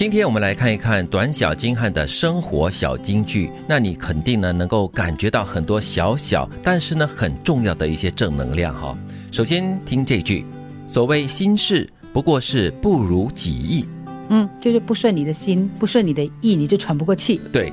今天我们来看一看短小精悍的生活小金句，那你肯定呢能够感觉到很多小小但是呢很重要的一些正能量哈。首先听这句：所谓心事，不过是不如己意。嗯，就是不顺你的心，不顺你的意，你就喘不过气。对，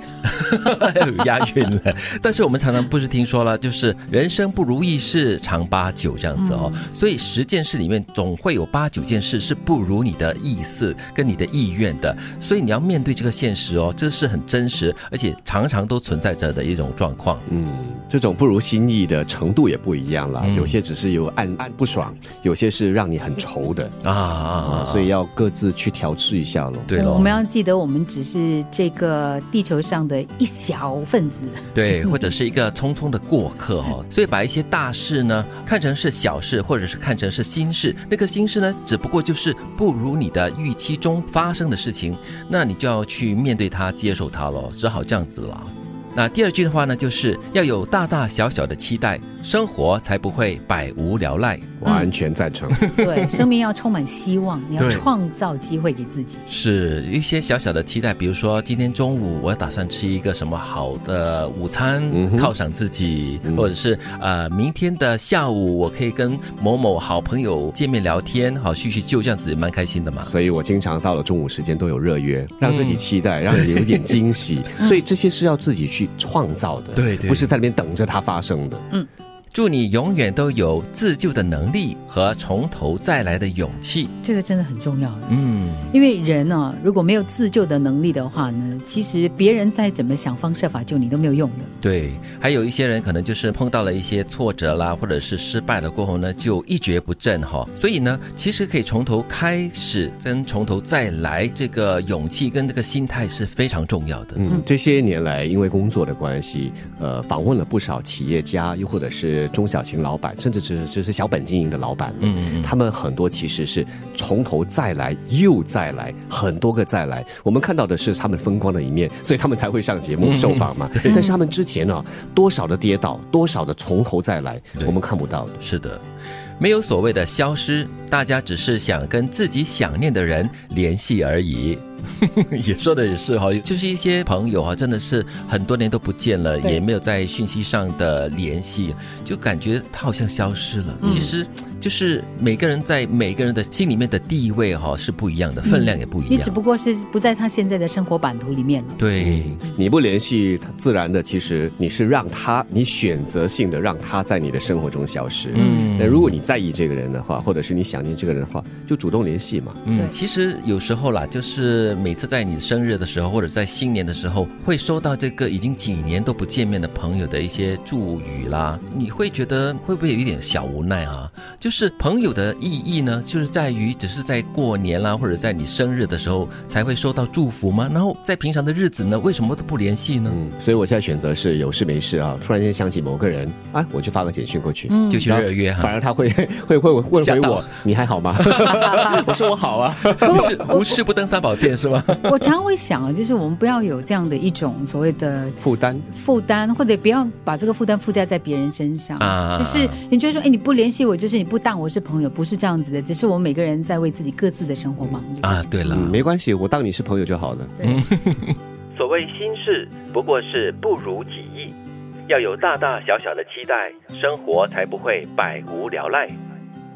押韵了。但是我们常常不是听说了，就是人生不如意事常八九这样子哦。所以十件事里面总会有八九件事是不如你的意思跟你的意愿的。所以你要面对这个现实哦，这是很真实，而且常常都存在着的一种状况。嗯，这种不如心意的程度也不一样了。有些只是有暗暗不爽，有些是让你很愁的啊啊！所以要各自去调试一下喽。对喽，我们要记得，我们只是这个地球上的一小分子，对，或者是一个匆匆的过客哦。所以把一些大事呢看成是小事，或者是看成是心事，那个心事呢，只不过就是不如你的预期中发生的事情，那你就要去面对它，接受它喽，只好这样子了。那第二句的话呢，就是要有大大小小的期待，生活才不会百无聊赖。完全赞成。对，生命要充满希望，你要创造机会给自己。是一些小小的期待，比如说今天中午我打算吃一个什么好的午餐，犒赏自己，或者是呃明天的下午我可以跟某某好朋友见面聊天，好叙叙旧，这样子蛮开心的嘛。所以我经常到了中午时间都有热约，让自己期待，让人有点惊喜。所以这些是要自己去创造的，对，不是在那边等着它发生的。嗯。祝你永远都有自救的能力和从头再来的勇气，这个真的很重要。嗯，因为人呢，如果没有自救的能力的话呢，其实别人再怎么想方设法救你都没有用的。对，还有一些人可能就是碰到了一些挫折啦，或者是失败了过后呢，就一蹶不振哈。所以呢，其实可以从头开始，跟从头再来，这个勇气跟这个心态是非常重要的。嗯，这些年来因为工作的关系，呃，访问了不少企业家，又或者是。中小型老板，甚至只只是小本经营的老板，嗯嗯，他们很多其实是从头再来，又再来，很多个再来。我们看到的是他们风光的一面，所以他们才会上节目受访嘛。但是他们之前呢，多少的跌倒，多少的从头再来，我们看不到的。是的，没有所谓的消失，大家只是想跟自己想念的人联系而已。也说的也是哈，就是一些朋友哈，真的是很多年都不见了，也没有在讯息上的联系，就感觉他好像消失了。其实。就是每个人在每个人的心里面的地位哈是不一样的，分量也不一样。你只不过是不在他现在的生活版图里面了。对，你不联系他，自然的，其实你是让他，你选择性的让他在你的生活中消失。嗯，那如果你在意这个人的话，或者是你想念这个人的话，就主动联系嘛。嗯，其实有时候啦，就是每次在你生日的时候，或者在新年的时候，会收到这个已经几年都不见面的朋友的一些祝语啦，你会觉得会不会有一点小无奈啊？就是朋友的意义呢，就是在于只是在过年啦，或者在你生日的时候才会收到祝福吗？然后在平常的日子呢，为什么都不联系呢？嗯，所以我现在选择是有事没事啊，突然间想起某个人啊，我就发个简讯过去，就去热约，反而他会 会会问回我，你还好吗？我说我好啊，是无事不登三宝殿是吗？我常会想啊，就是我们不要有这样的一种所谓的负担，负担或者不要把这个负担附加在别人身上啊，就是你觉得说，哎，你不联系我，就是你不。当我是朋友，不是这样子的，只是我们每个人在为自己各自的生活忙碌啊。对了，没关系，我当你是朋友就好了。所谓心事，不过是不如己意。要有大大小小的期待，生活才不会百无聊赖。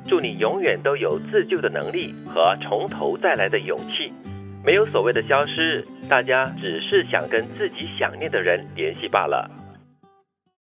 祝你永远都有自救的能力和从头再来的勇气。没有所谓的消失，大家只是想跟自己想念的人联系罢了。